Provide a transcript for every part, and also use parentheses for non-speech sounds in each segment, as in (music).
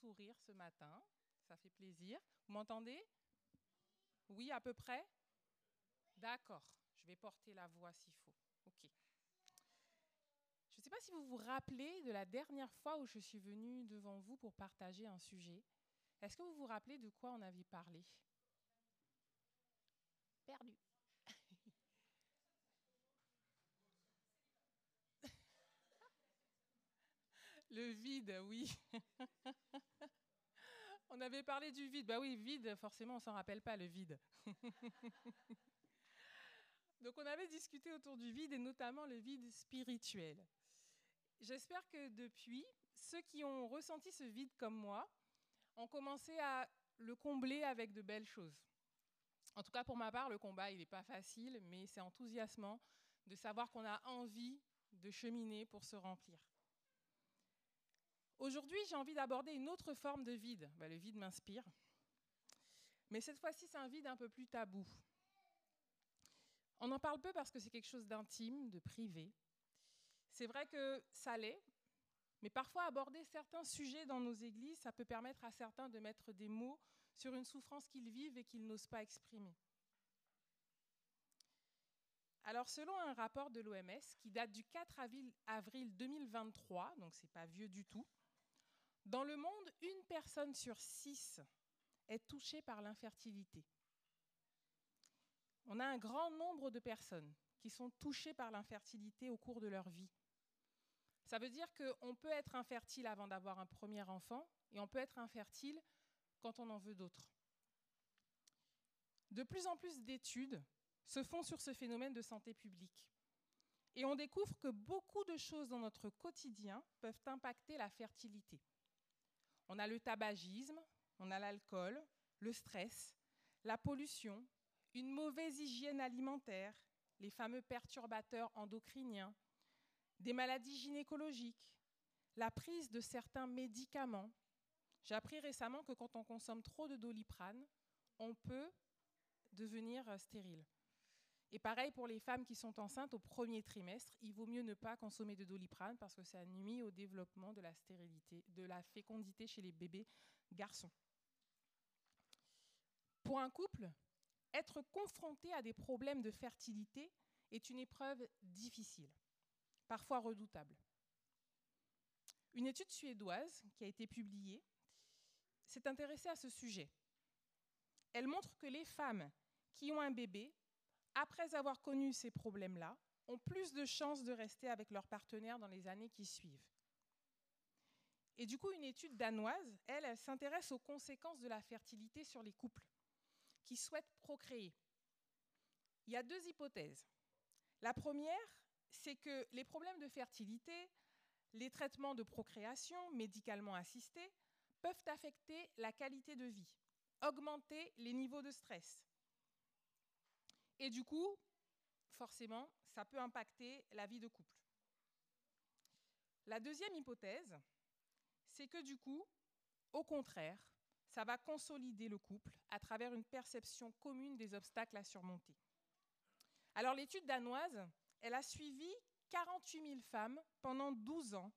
sourire ce matin. Ça fait plaisir. Vous m'entendez? Oui, à peu près? D'accord. Je vais porter la voix s'il faut. OK. Je ne sais pas si vous vous rappelez de la dernière fois où je suis venue devant vous pour partager un sujet. Est-ce que vous vous rappelez de quoi on avait parlé? Perdu. Le vide, oui. (laughs) on avait parlé du vide. Bah oui, vide, forcément, on s'en rappelle pas, le vide. (laughs) Donc on avait discuté autour du vide et notamment le vide spirituel. J'espère que depuis, ceux qui ont ressenti ce vide comme moi ont commencé à le combler avec de belles choses. En tout cas, pour ma part, le combat, il n'est pas facile, mais c'est enthousiasmant de savoir qu'on a envie de cheminer pour se remplir. Aujourd'hui, j'ai envie d'aborder une autre forme de vide. Bah, le vide m'inspire. Mais cette fois-ci, c'est un vide un peu plus tabou. On en parle peu parce que c'est quelque chose d'intime, de privé. C'est vrai que ça l'est, mais parfois aborder certains sujets dans nos églises, ça peut permettre à certains de mettre des mots sur une souffrance qu'ils vivent et qu'ils n'osent pas exprimer. Alors, selon un rapport de l'OMS qui date du 4 avril 2023, donc c'est pas vieux du tout, dans le monde, une personne sur six est touchée par l'infertilité. On a un grand nombre de personnes qui sont touchées par l'infertilité au cours de leur vie. Ça veut dire qu'on peut être infertile avant d'avoir un premier enfant et on peut être infertile quand on en veut d'autres. De plus en plus d'études se font sur ce phénomène de santé publique. Et on découvre que beaucoup de choses dans notre quotidien peuvent impacter la fertilité. On a le tabagisme, on a l'alcool, le stress, la pollution, une mauvaise hygiène alimentaire, les fameux perturbateurs endocriniens, des maladies gynécologiques, la prise de certains médicaments. J'ai appris récemment que quand on consomme trop de doliprane, on peut devenir stérile. Et pareil pour les femmes qui sont enceintes au premier trimestre, il vaut mieux ne pas consommer de doliprane parce que ça nuit au développement de la stérilité, de la fécondité chez les bébés garçons. Pour un couple, être confronté à des problèmes de fertilité est une épreuve difficile, parfois redoutable. Une étude suédoise qui a été publiée s'est intéressée à ce sujet. Elle montre que les femmes qui ont un bébé après avoir connu ces problèmes-là, ont plus de chances de rester avec leur partenaire dans les années qui suivent. Et du coup, une étude danoise, elle, elle s'intéresse aux conséquences de la fertilité sur les couples qui souhaitent procréer. Il y a deux hypothèses. La première, c'est que les problèmes de fertilité, les traitements de procréation médicalement assistés, peuvent affecter la qualité de vie, augmenter les niveaux de stress, et du coup, forcément, ça peut impacter la vie de couple. La deuxième hypothèse, c'est que du coup, au contraire, ça va consolider le couple à travers une perception commune des obstacles à surmonter. Alors l'étude danoise, elle a suivi 48 000 femmes pendant 12 ans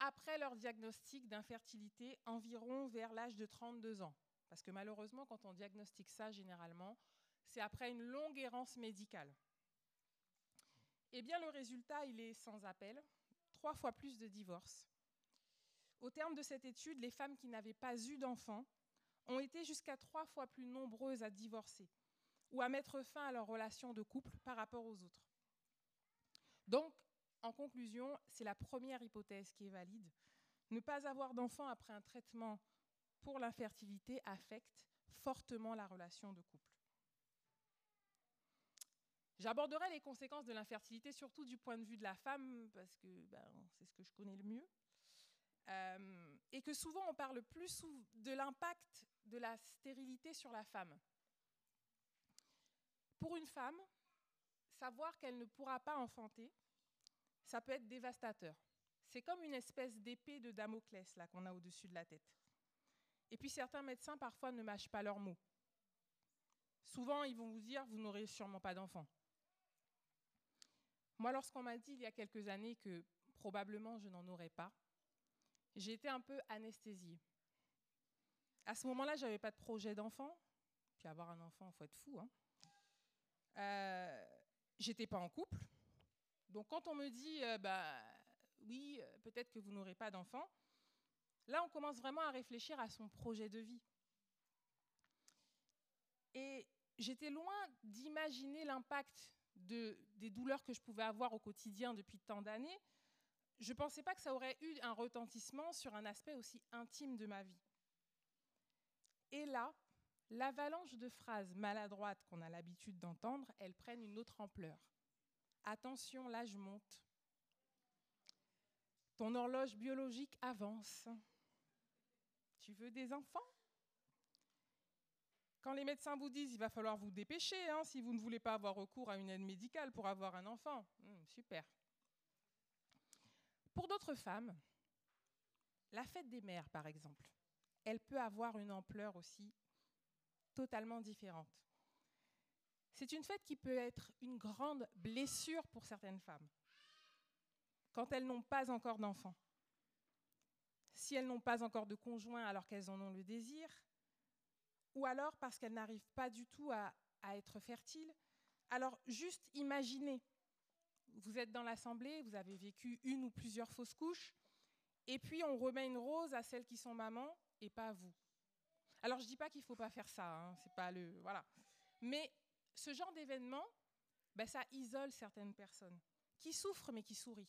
après leur diagnostic d'infertilité, environ vers l'âge de 32 ans. Parce que malheureusement, quand on diagnostique ça, généralement, c'est après une longue errance médicale. Eh bien, le résultat, il est sans appel, trois fois plus de divorces. Au terme de cette étude, les femmes qui n'avaient pas eu d'enfants ont été jusqu'à trois fois plus nombreuses à divorcer ou à mettre fin à leur relation de couple par rapport aux autres. Donc, en conclusion, c'est la première hypothèse qui est valide. Ne pas avoir d'enfants après un traitement pour l'infertilité affecte fortement la relation de couple. J'aborderai les conséquences de l'infertilité surtout du point de vue de la femme, parce que ben, c'est ce que je connais le mieux. Euh, et que souvent on parle plus de l'impact de la stérilité sur la femme. Pour une femme, savoir qu'elle ne pourra pas enfanter, ça peut être dévastateur. C'est comme une espèce d'épée de Damoclès qu'on a au-dessus de la tête. Et puis certains médecins parfois ne mâchent pas leurs mots. Souvent, ils vont vous dire vous n'aurez sûrement pas d'enfant. Moi, lorsqu'on m'a dit il y a quelques années que probablement je n'en aurais pas, j'ai été un peu anesthésiée. À ce moment-là, je n'avais pas de projet d'enfant. Puis avoir un enfant, il faut être fou. Hein. Euh, j'étais pas en couple. Donc quand on me dit, euh, bah oui, euh, peut-être que vous n'aurez pas d'enfant, là on commence vraiment à réfléchir à son projet de vie. Et j'étais loin d'imaginer l'impact de, des douleurs que je pouvais avoir au quotidien depuis tant d'années. Je ne pensais pas que ça aurait eu un retentissement sur un aspect aussi intime de ma vie. Et là, l'avalanche de phrases maladroites qu'on a l'habitude d'entendre, elles prennent une autre ampleur. Attention, l'âge monte. Ton horloge biologique avance. Tu veux des enfants? Quand les médecins vous disent il va falloir vous dépêcher hein, si vous ne voulez pas avoir recours à une aide médicale pour avoir un enfant, hmm, super. Pour d'autres femmes, la fête des mères, par exemple, elle peut avoir une ampleur aussi totalement différente. C'est une fête qui peut être une grande blessure pour certaines femmes, quand elles n'ont pas encore d'enfants. Si elles n'ont pas encore de conjoint alors qu'elles en ont le désir, ou alors parce qu'elles n'arrivent pas du tout à, être fertiles. Alors juste imaginez, vous êtes dans l'assemblée, vous avez vécu une ou plusieurs fausses couches, et puis on remet une rose à celles qui sont mamans et pas à vous. Alors je dis pas qu'il faut pas faire ça, hein, c'est pas le voilà. Mais ce genre d'événement, ben, ça isole certaines personnes qui souffrent mais qui sourient.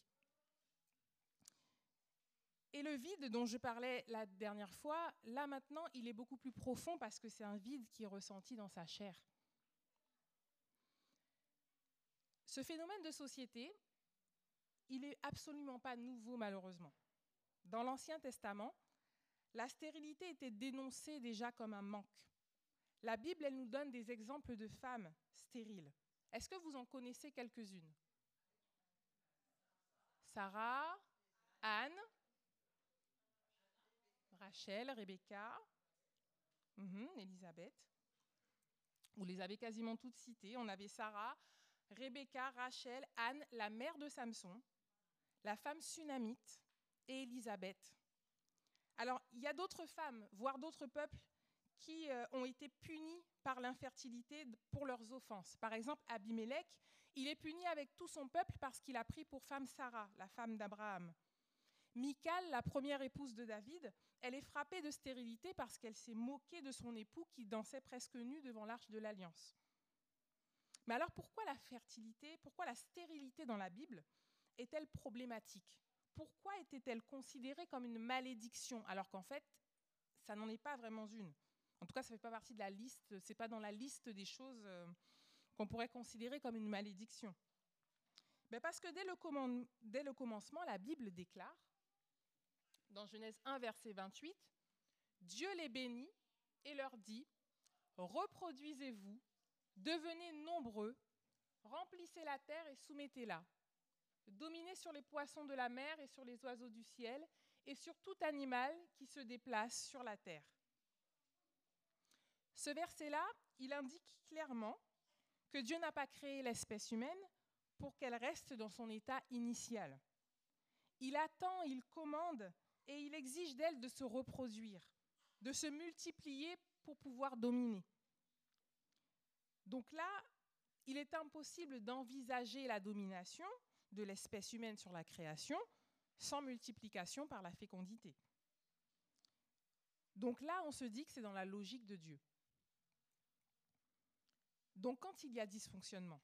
Et le vide dont je parlais la dernière fois, là maintenant, il est beaucoup plus profond parce que c'est un vide qui est ressenti dans sa chair. Ce phénomène de société, il n'est absolument pas nouveau malheureusement. Dans l'Ancien Testament, la stérilité était dénoncée déjà comme un manque. La Bible, elle nous donne des exemples de femmes stériles. Est-ce que vous en connaissez quelques-unes? Sarah, Anne, Rachel, Rebecca, mhm, Elisabeth. Vous les avez quasiment toutes citées. On avait Sarah, Rebecca, Rachel, Anne, la mère de Samson, la femme sunamite et Élisabeth. Alors, il y a d'autres femmes, voire d'autres peuples, qui euh, ont été punis par l'infertilité pour leurs offenses. Par exemple, Abimelech, il est puni avec tout son peuple parce qu'il a pris pour femme Sarah, la femme d'Abraham. Michal, la première épouse de David, elle est frappée de stérilité parce qu'elle s'est moquée de son époux qui dansait presque nu devant l'arche de l'alliance. Mais alors pourquoi la fertilité, pourquoi la stérilité dans la Bible est-elle problématique? Pourquoi était-elle considérée comme une malédiction alors qu'en fait, ça n'en est pas vraiment une? En tout cas, ça ne fait pas partie de la liste, c'est pas dans la liste des choses euh, qu'on pourrait considérer comme une malédiction. Ben, parce que dès le commencement, la Bible déclare, dans Genèse 1, verset 28, Dieu les bénit et leur dit, reproduisez-vous, devenez nombreux, remplissez la terre et soumettez-la dominer sur les poissons de la mer et sur les oiseaux du ciel, et sur tout animal qui se déplace sur la terre. Ce verset-là, il indique clairement que Dieu n'a pas créé l'espèce humaine pour qu'elle reste dans son état initial. Il attend, il commande et il exige d'elle de se reproduire, de se multiplier pour pouvoir dominer. Donc là, il est impossible d'envisager la domination de l'espèce humaine sur la création sans multiplication par la fécondité. Donc là, on se dit que c'est dans la logique de Dieu. Donc quand il y a dysfonctionnement,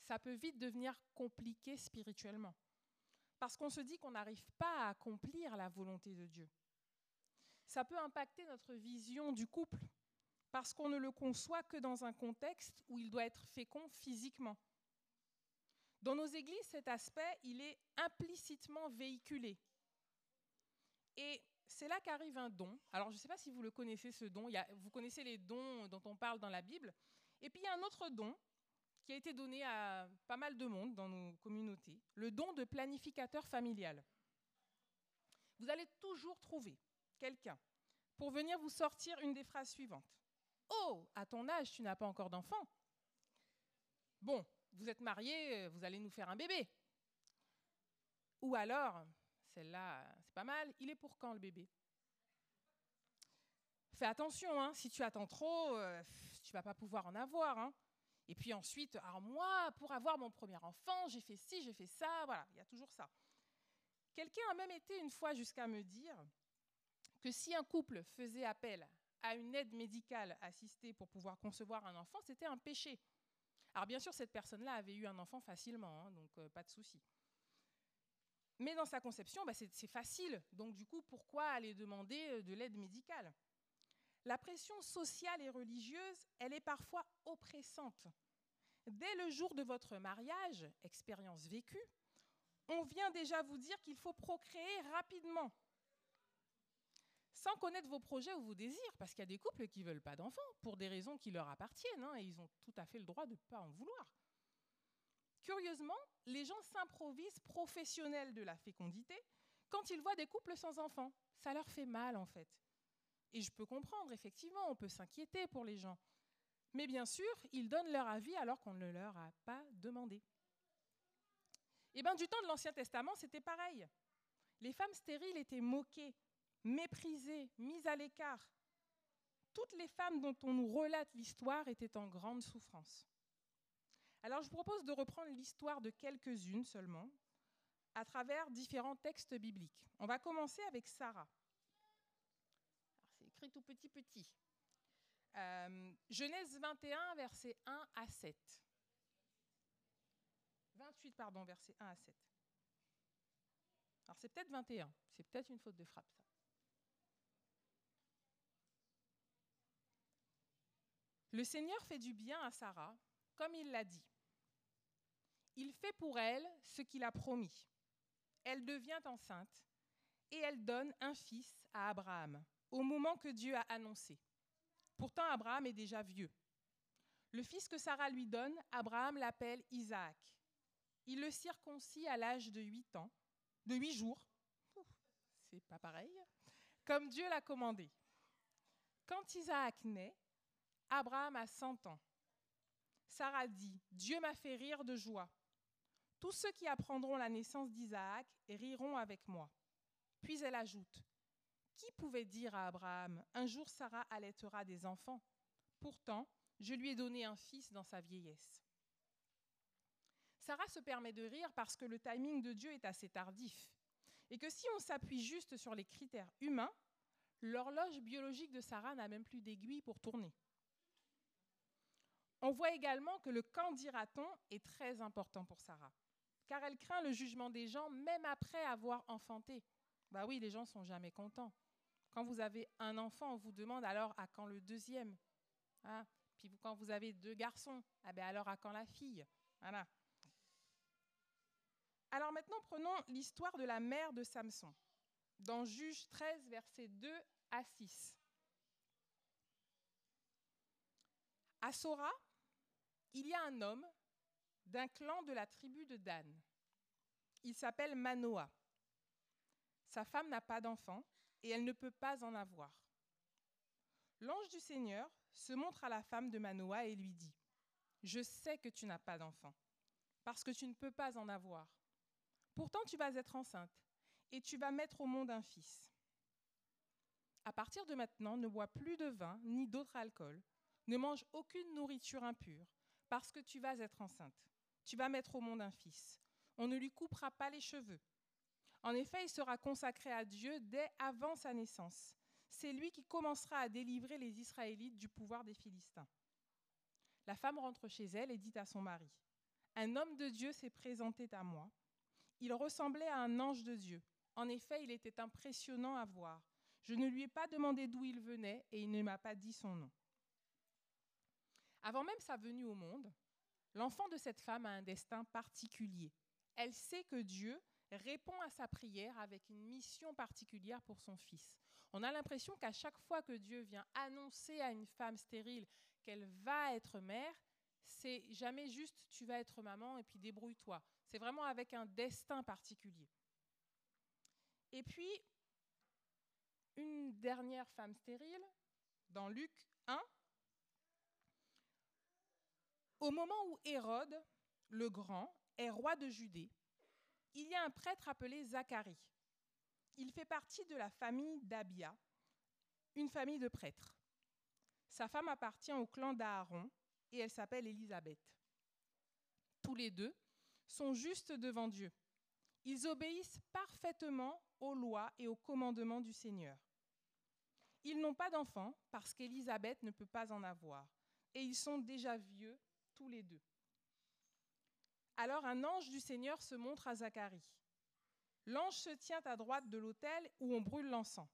ça peut vite devenir compliqué spirituellement, parce qu'on se dit qu'on n'arrive pas à accomplir la volonté de Dieu. Ça peut impacter notre vision du couple, parce qu'on ne le conçoit que dans un contexte où il doit être fécond physiquement. Dans nos églises, cet aspect, il est implicitement véhiculé. Et c'est là qu'arrive un don. Alors, je ne sais pas si vous le connaissez, ce don. vous connaissez les dons dont on parle dans la Bible. Et puis, il y a un autre don qui a été donné à pas mal de monde dans nos communautés, le don de planificateur familial. Vous allez toujours trouver quelqu'un pour venir vous sortir une des phrases suivantes. Oh, à ton âge, tu n'as pas encore d'enfant. Bon, vous êtes marié, vous allez nous faire un bébé. Ou alors, celle-là, c'est pas mal. Il est pour quand le bébé? Fais attention, hein, si tu attends trop, euh, tu vas pas pouvoir en avoir. Hein. Et puis ensuite, alors moi, pour avoir mon premier enfant, j'ai fait ci, j'ai fait ça, voilà, il y a toujours ça. Quelqu'un a même été une fois jusqu'à me dire que si un couple faisait appel à une aide médicale assistée pour pouvoir concevoir un enfant, c'était un péché. Alors bien sûr, cette personne-là avait eu un enfant facilement, hein, donc euh, pas de souci. Mais dans sa conception, bah, c'est facile. Donc du coup, pourquoi aller demander euh, de l'aide médicale? La pression sociale et religieuse, elle est parfois oppressante. Dès le jour de votre mariage, expérience vécue, on vient déjà vous dire qu'il faut procréer rapidement sans connaître vos projets ou vos désirs, parce qu'il y a des couples qui ne veulent pas d'enfants pour des raisons qui leur appartiennent, hein, et ils ont tout à fait le droit de ne pas en vouloir. Curieusement, les gens s'improvisent professionnels de la fécondité quand ils voient des couples sans enfants. Ça leur fait mal, en fait. Et je peux comprendre, effectivement, on peut s'inquiéter pour les gens. Mais bien sûr, ils donnent leur avis alors qu'on ne leur a pas demandé. Et eh bien, du temps de l'Ancien Testament, c'était pareil. Les femmes stériles étaient moquées, méprisées, mises à l'écart. Toutes les femmes dont on nous relate l'histoire étaient en grande souffrance. Alors je vous propose de reprendre l'histoire de quelques-unes seulement, à travers différents textes bibliques. On va commencer avec Sarah. Écrit tout petit petit. Euh, Genèse 21, versets 1 à 7. 28, pardon, versets 1 à 7. Alors c'est peut-être 21, c'est peut-être une faute de frappe. Le Seigneur fait du bien à Sarah, comme il l'a dit. Il fait pour elle ce qu'il a promis. Elle devient enceinte et elle donne un fils à Abraham au moment que Dieu a annoncé. Pourtant, Abraham est déjà vieux. Le fils que Sarah lui donne, Abraham l'appelle Isaac. Il le circoncis à l'âge de huit ans, de huit jours. C'est pas pareil. Comme Dieu l'a commandé. Quand Isaac naît, Abraham a 100 ans. Sarah dit, Dieu m'a fait rire de joie. Tous ceux qui apprendront la naissance d'Isaac riront avec moi. Puis elle ajoute, Qui pouvait dire à Abraham, Un jour Sarah allaitera des enfants Pourtant, je lui ai donné un fils dans sa vieillesse. Sarah se permet de rire parce que le timing de Dieu est assez tardif, et que si on s'appuie juste sur les critères humains, l'horloge biologique de Sarah n'a même plus d'aiguille pour tourner. On voit également que le quand dira-t-on est très important pour Sarah, car elle craint le jugement des gens même après avoir enfanté. Bah oui, les gens sont jamais contents. Quand vous avez un enfant, on vous demande alors à quand le deuxième hein Puis quand vous avez deux garçons, ah ben alors à quand la fille Voilà. Alors maintenant, prenons l'histoire de la mère de Samson, dans Juge 13, versets 2 à 6. À Sora, il y a un homme d'un clan de la tribu de Dan. Il s'appelle Manoah. Sa femme n'a pas d'enfant et elle ne peut pas en avoir. L'ange du Seigneur se montre à la femme de Manoah et lui dit, Je sais que tu n'as pas d'enfant, parce que tu ne peux pas en avoir. Pourtant tu vas être enceinte, et tu vas mettre au monde un fils. À partir de maintenant, ne bois plus de vin ni d'autre alcool, ne mange aucune nourriture impure, parce que tu vas être enceinte. Tu vas mettre au monde un fils. On ne lui coupera pas les cheveux. En effet, il sera consacré à Dieu dès avant sa naissance. C'est lui qui commencera à délivrer les Israélites du pouvoir des Philistins. La femme rentre chez elle et dit à son mari, Un homme de Dieu s'est présenté à moi. Il ressemblait à un ange de Dieu. En effet, il était impressionnant à voir. Je ne lui ai pas demandé d'où il venait et il ne m'a pas dit son nom. Avant même sa venue au monde, l'enfant de cette femme a un destin particulier. Elle sait que Dieu répond à sa prière avec une mission particulière pour son fils. On a l'impression qu'à chaque fois que Dieu vient annoncer à une femme stérile qu'elle va être mère, c'est jamais juste tu vas être maman et puis débrouille-toi. C'est vraiment avec un destin particulier. Et puis, une dernière femme stérile, dans Luc 1, au moment où Hérode, le grand, est roi de Judée, il y a un prêtre appelé Zacharie. Il fait partie de la famille d'Abia, une famille de prêtres. Sa femme appartient au clan d'Aaron et elle s'appelle Élisabeth. Tous les deux sont justes devant Dieu. Ils obéissent parfaitement aux lois et aux commandements du Seigneur. Ils n'ont pas d'enfants parce qu'Élisabeth ne peut pas en avoir. Et ils sont déjà vieux tous les deux. Alors un ange du Seigneur se montre à Zacharie. L'ange se tient à droite de l'autel où on brûle l'encens.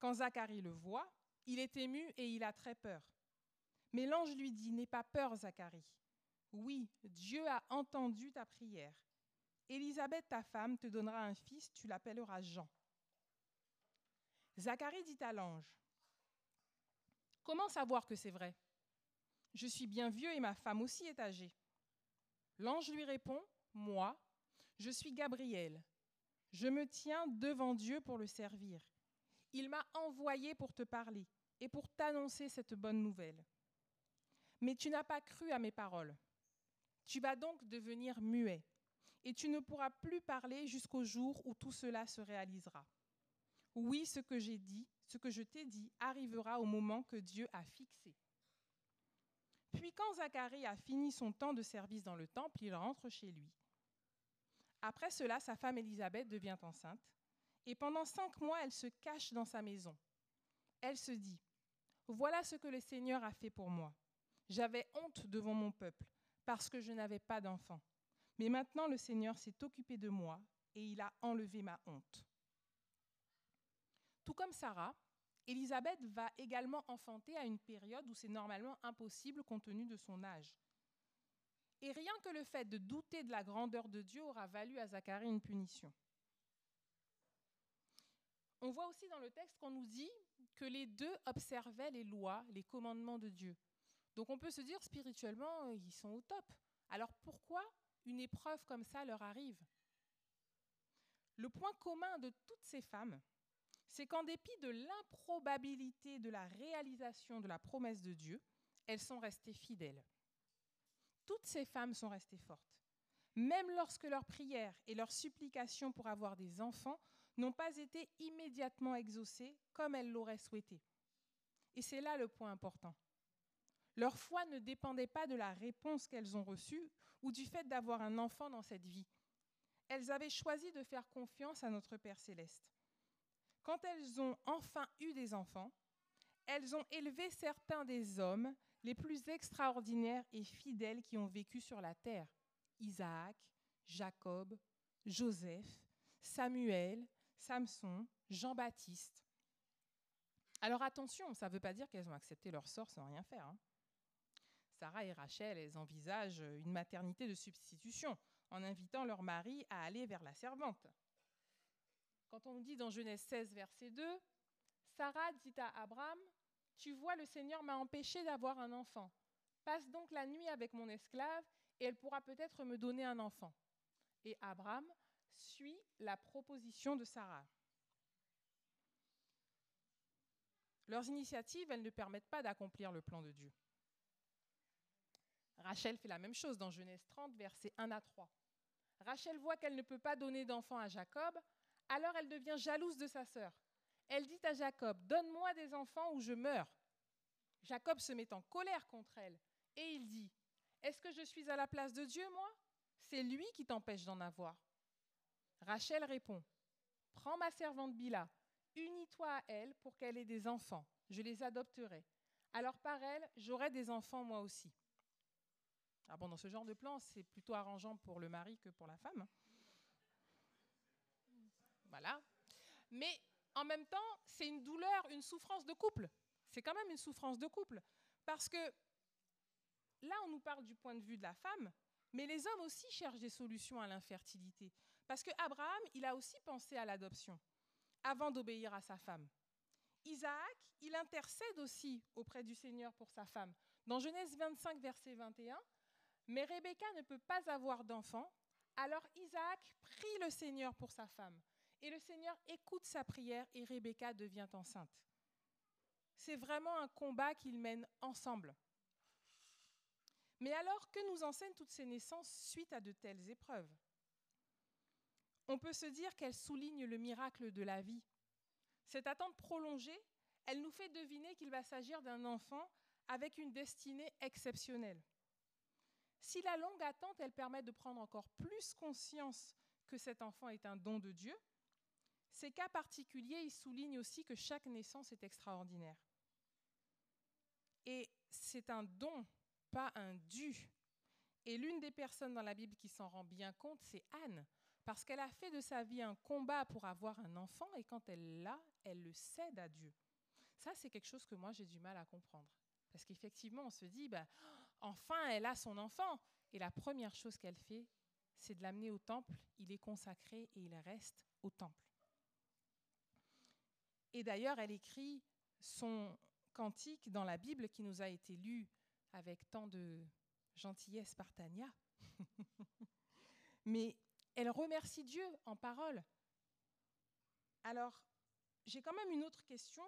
Quand Zacharie le voit, il est ému et il a très peur. Mais l'ange lui dit, N'aie pas peur, Zacharie. Oui, Dieu a entendu ta prière. Élisabeth, ta femme, te donnera un fils, tu l'appelleras Jean. Zacharie dit à l'ange, Comment savoir que c'est vrai? Je suis bien vieux et ma femme aussi est âgée. L'ange lui répond, Moi, je suis Gabriel. Je me tiens devant Dieu pour le servir. Il m'a envoyé pour te parler et pour t'annoncer cette bonne nouvelle. Mais tu n'as pas cru à mes paroles. Tu vas donc devenir muet, et tu ne pourras plus parler jusqu'au jour où tout cela se réalisera. Oui, ce que j'ai dit, ce que je t'ai dit, arrivera au moment que Dieu a fixé. Puis quand Zacharie a fini son temps de service dans le temple, il rentre chez lui. Après cela, sa femme Élisabeth devient enceinte, et pendant cinq mois, elle se cache dans sa maison. Elle se dit, Voilà ce que le Seigneur a fait pour moi. J'avais honte devant mon peuple, parce que je n'avais pas d'enfant. Mais maintenant le Seigneur s'est occupé de moi, et il a enlevé ma honte. Tout comme Sarah, Élisabeth va également enfanter à une période où c'est normalement impossible compte tenu de son âge. Et rien que le fait de douter de la grandeur de Dieu aura valu à Zacharie une punition. On voit aussi dans le texte qu'on nous dit que les deux observaient les lois, les commandements de Dieu. Donc on peut se dire spirituellement, ils sont au top. Alors pourquoi une épreuve comme ça leur arrive? Le point commun de toutes ces femmes, c'est qu'en dépit de l'improbabilité de la réalisation de la promesse de Dieu, elles sont restées fidèles. Toutes ces femmes sont restées fortes, même lorsque leurs prières et leurs supplications pour avoir des enfants n'ont pas été immédiatement exaucées comme elles l'auraient souhaité. Et c'est là le point important. Leur foi ne dépendait pas de la réponse qu'elles ont reçue ou du fait d'avoir un enfant dans cette vie. Elles avaient choisi de faire confiance à notre Père céleste. Quand elles ont enfin eu des enfants, elles ont élevé certains des hommes les plus extraordinaires et fidèles qui ont vécu sur la terre. Isaac, Jacob, Joseph, Samuel, Samson, Jean-Baptiste. Alors attention, ça ne veut pas dire qu'elles ont accepté leur sort sans rien faire. Hein. Sarah et Rachel, elles envisagent une maternité de substitution en invitant leur mari à aller vers la servante. Quand on nous dit dans Genèse 16, verset 2, Sarah dit à Abraham, Tu vois, le Seigneur m'a empêché d'avoir un enfant. Passe donc la nuit avec mon esclave et elle pourra peut-être me donner un enfant. Et Abraham suit la proposition de Sarah. Leurs initiatives, elles ne permettent pas d'accomplir le plan de Dieu. Rachel fait la même chose dans Genèse 30, versets 1 à 3. Rachel voit qu'elle ne peut pas donner d'enfant à Jacob, alors elle devient jalouse de sa sœur. Elle dit à Jacob, Donne-moi des enfants ou je meurs. Jacob se met en colère contre elle et il dit, Est-ce que je suis à la place de Dieu, moi? C'est lui qui t'empêche d'en avoir. Rachel répond, Prends ma servante Bila, unis-toi à elle pour qu'elle ait des enfants, je les adopterai. Alors par elle, j'aurai des enfants moi aussi. Ah dans ce genre de plan, c'est plutôt arrangeant pour le mari que pour la femme. Voilà. Mais en même temps, c'est une douleur, une souffrance de couple. C'est quand même une souffrance de couple. Parce que là, on nous parle du point de vue de la femme, mais les hommes aussi cherchent des solutions à l'infertilité. Parce que Abraham, il a aussi pensé à l'adoption avant d'obéir à sa femme. Isaac, il intercède aussi auprès du Seigneur pour sa femme. Dans Genèse 25, verset 21, mais Rebecca ne peut pas avoir d'enfant, alors Isaac prie le Seigneur pour sa femme. Et le Seigneur écoute sa prière et Rebecca devient enceinte. C'est vraiment un combat qu'ils mènent ensemble. Mais alors, que nous enseignent toutes ces naissances suite à de telles épreuves? On peut se dire qu'elle souligne le miracle de la vie. Cette attente prolongée, elle nous fait deviner qu'il va s'agir d'un enfant avec une destinée exceptionnelle. Si la longue attente, elle permet de prendre encore plus conscience que cet enfant est un don de Dieu, ces cas particuliers, ils soulignent aussi que chaque naissance est extraordinaire. Et c'est un don, pas un dû. Et l'une des personnes dans la Bible qui s'en rend bien compte, c'est Anne, parce qu'elle a fait de sa vie un combat pour avoir un enfant, et quand elle l'a, elle le cède à Dieu. Ça, c'est quelque chose que moi, j'ai du mal à comprendre. Parce qu'effectivement, on se dit, bah, enfin, elle a son enfant. Et la première chose qu'elle fait, c'est de l'amener au temple. Il est consacré et il reste au temple. Et d'ailleurs, elle écrit son cantique dans la Bible qui nous a été lu avec tant de gentillesse par Tania. (laughs) Mais elle remercie Dieu en parole. Alors, j'ai quand même une autre question.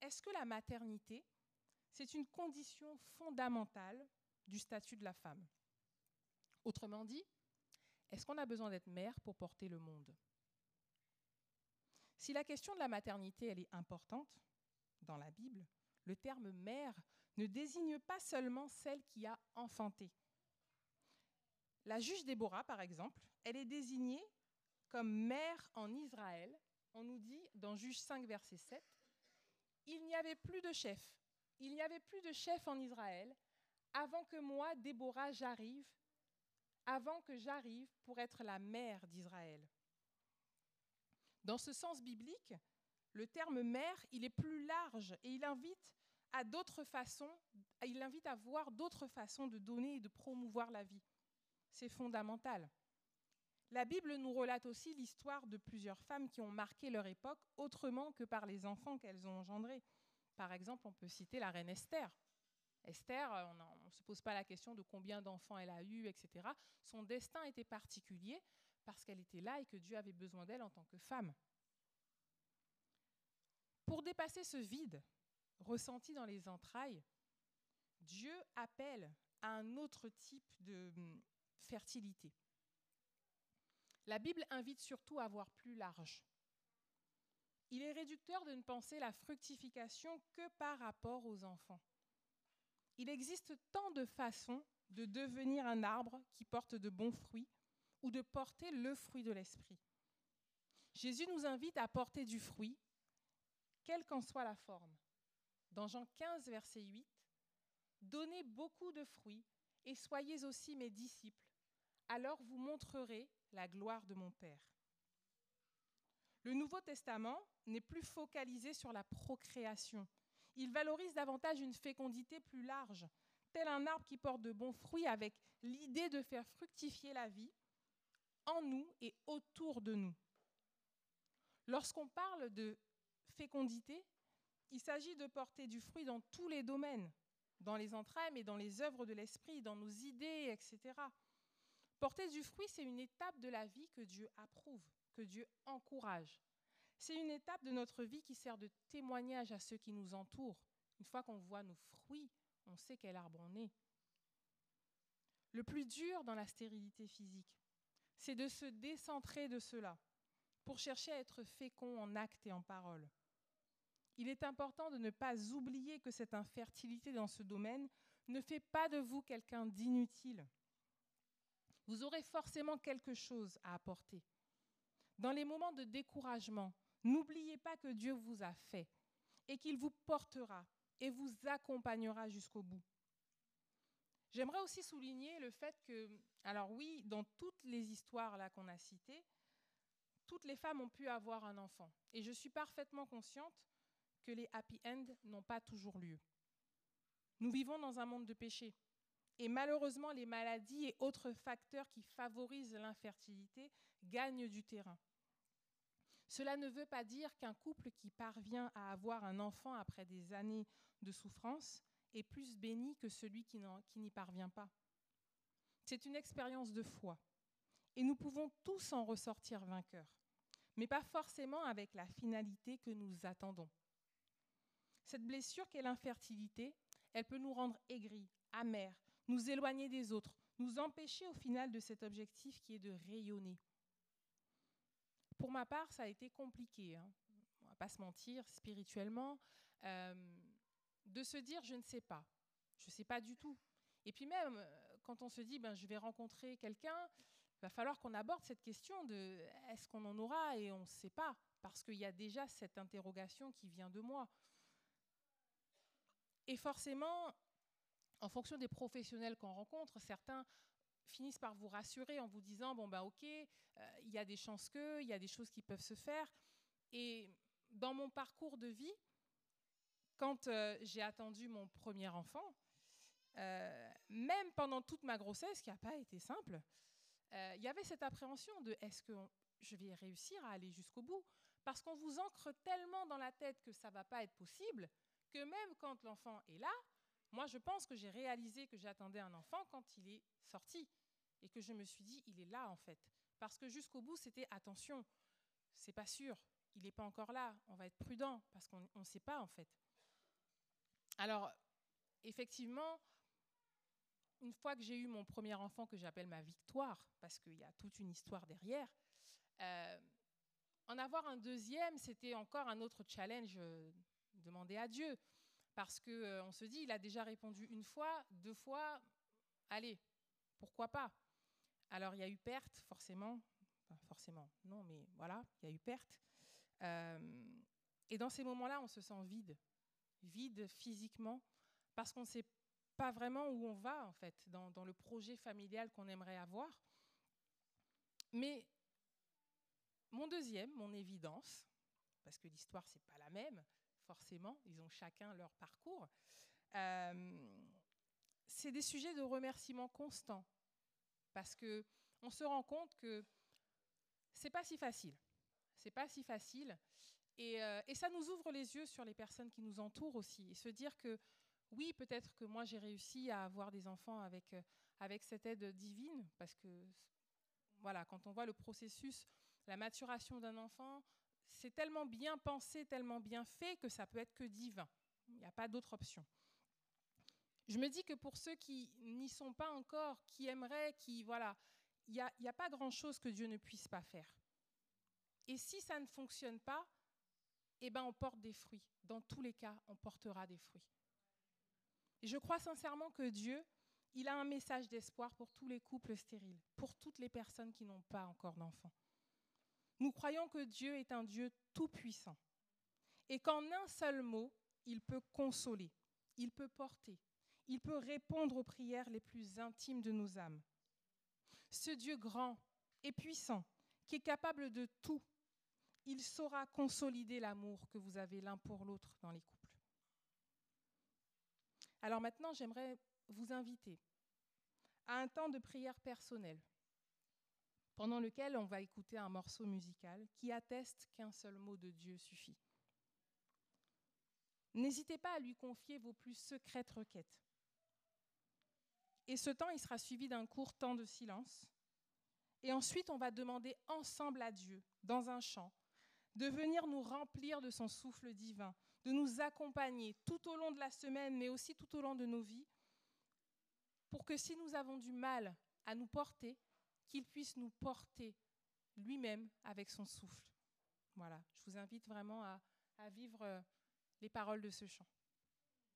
Est-ce que la maternité, c'est une condition fondamentale du statut de la femme? Autrement dit, est-ce qu'on a besoin d'être mère pour porter le monde? Si la question de la maternité, elle est importante dans la Bible, le terme mère ne désigne pas seulement celle qui a enfanté. La juge Déborah, par exemple, elle est désignée comme mère en Israël. On nous dit dans Juge 5, verset 7, Il n'y avait plus de chef. Il n'y avait plus de chef en Israël avant que moi, Déborah, j'arrive, avant que j'arrive pour être la mère d'Israël. Dans ce sens biblique, le terme mère, il est plus large et il invite à d'autres façons, il invite à voir d'autres façons de donner et de promouvoir la vie. C'est fondamental. La Bible nous relate aussi l'histoire de plusieurs femmes qui ont marqué leur époque autrement que par les enfants qu'elles ont engendrés. Par exemple, on peut citer la reine Esther. Esther, on ne se pose pas la question de combien d'enfants elle a eu, etc. Son destin était particulier parce qu'elle était là et que Dieu avait besoin d'elle en tant que femme. Pour dépasser ce vide ressenti dans les entrailles, Dieu appelle à un autre type de hum, fertilité. La Bible invite surtout à voir plus large. Il est réducteur de ne penser la fructification que par rapport aux enfants. Il existe tant de façons de devenir un arbre qui porte de bons fruits ou de porter le fruit de l'esprit. Jésus nous invite à porter du fruit quelle qu'en soit la forme. Dans Jean 15, verset 8, Donnez beaucoup de fruits et soyez aussi mes disciples, alors vous montrerez la gloire de mon Père. Le Nouveau Testament n'est plus focalisé sur la procréation. Il valorise davantage une fécondité plus large, tel un arbre qui porte de bons fruits avec l'idée de faire fructifier la vie en nous et autour de nous. Lorsqu'on parle de fécondité, il s'agit de porter du fruit dans tous les domaines, dans les entrailles, mais dans les œuvres de l'esprit, dans nos idées, etc. Porter du fruit, c'est une étape de la vie que Dieu approuve, que Dieu encourage. C'est une étape de notre vie qui sert de témoignage à ceux qui nous entourent. Une fois qu'on voit nos fruits, on sait quel arbre on est. Le plus dur dans la stérilité physique, c'est de se décentrer de cela pour chercher à être fécond en actes et en paroles il est important de ne pas oublier que cette infertilité dans ce domaine ne fait pas de vous quelqu'un d'inutile. Vous aurez forcément quelque chose à apporter. Dans les moments de découragement, n'oubliez pas que Dieu vous a fait et qu'il vous portera et vous accompagnera jusqu'au bout. J'aimerais aussi souligner le fait que, alors oui, dans toutes les histoires qu'on a citées, toutes les femmes ont pu avoir un enfant. Et je suis parfaitement consciente que les happy ends n'ont pas toujours lieu. Nous vivons dans un monde de péché. Et malheureusement, les maladies et autres facteurs qui favorisent l'infertilité gagnent du terrain. Cela ne veut pas dire qu'un couple qui parvient à avoir un enfant après des années de souffrance est plus béni que celui qui n'y parvient pas. C'est une expérience de foi. Et nous pouvons tous en ressortir vainqueurs, mais pas forcément avec la finalité que nous attendons. Cette blessure qu'est l'infertilité, elle peut nous rendre aigris, amers, nous éloigner des autres, nous empêcher au final de cet objectif qui est de rayonner. Pour ma part, ça a été compliqué, hein. on va pas se mentir, spirituellement, euh, de se dire je ne sais pas, je ne sais pas du tout. Et puis même, euh, quand on se dit ben, je vais rencontrer quelqu'un, il va falloir qu'on aborde cette question de est-ce qu'on en aura et on ne sait pas, parce qu'il y a déjà cette interrogation qui vient de moi. Et forcément, en fonction des professionnels qu'on rencontre, certains finissent par vous rassurer en vous disant bon ben ok, euh, il y a des chances que, il y a des choses qui peuvent se faire. Et dans mon parcours de vie, quand euh, j'ai attendu mon premier enfant, euh, même pendant toute ma grossesse, qui n'a pas été simple, il y avait cette appréhension de est-ce que je vais réussir à aller jusqu'au bout? Parce qu'on vous ancre tellement dans la tête que ça ne va pas être possible que même quand l'enfant est là, moi je pense que j'ai réalisé que j'attendais un enfant quand il est sorti et que je me suis dit il est là en fait. Parce que jusqu'au bout c'était attention, c'est pas sûr, il n'est pas encore là, on va être prudent parce qu'on ne sait pas en fait. Alors effectivement, une fois que j'ai eu mon premier enfant que j'appelle ma victoire, parce qu'il y a toute une histoire derrière, euh, en avoir un deuxième, c'était encore un autre challenge euh, demandé à Dieu. Parce qu'on euh, se dit, il a déjà répondu une fois, deux fois, allez, pourquoi pas? Alors il y a eu perte, forcément. forcément, non, mais voilà, il y a eu perte. et dans ces moments-là, on se sent vide, vide physiquement, parce qu'on ne sait pas vraiment où on va, en fait, dans, le projet familial qu'on aimerait avoir. Mais mon deuxième, mon évidence, parce que l'histoire, c'est pas la même, forcément, ils ont chacun leur parcours, euh, c'est des sujets de remerciement constant, parce que on se rend compte que c'est pas si facile, c'est pas si facile, et, euh, et, ça nous ouvre les yeux sur les personnes qui nous entourent aussi, et se dire que oui, peut-être que moi j'ai réussi à avoir des enfants avec, euh, avec cette aide divine, parce que voilà, quand on voit le processus la maturation d'un enfant, c'est tellement bien pensé, tellement bien fait que ça peut être que divin. Il n'y a pas d'autre option. Je me dis que pour ceux qui n'y sont pas encore, qui aimeraient, qui voilà, il n'y a, pas grand-chose que Dieu ne puisse pas faire. Et si ça ne fonctionne pas, eh ben on porte des fruits. Dans tous les cas, on portera des fruits. Je crois sincèrement que Dieu, il a un message d'espoir pour tous les couples stériles, pour toutes les personnes qui n'ont pas encore d'enfants. Nous croyons que Dieu est un Dieu tout-puissant et qu'en un seul mot, il peut consoler, il peut porter, il peut répondre aux prières les plus intimes de nos âmes. Ce Dieu grand et puissant, qui est capable de tout, il saura consolider l'amour que vous avez l'un pour l'autre dans les couples. Alors maintenant, j'aimerais vous inviter à un temps de prière personnelle pendant lequel on va écouter un morceau musical qui atteste qu'un seul mot de Dieu suffit. N'hésitez pas à lui confier vos plus secrètes requêtes. Et ce temps, il sera suivi d'un court temps de silence. Et ensuite, on va demander ensemble à Dieu, dans un chant, de venir nous remplir de son souffle divin, de nous accompagner tout au long de la semaine, mais aussi tout au long de nos vies, pour que si nous avons du mal à nous porter, qu'il puisse nous porter lui-même avec son souffle. Voilà, je vous invite vraiment à, vivre euh, les paroles de ce chant.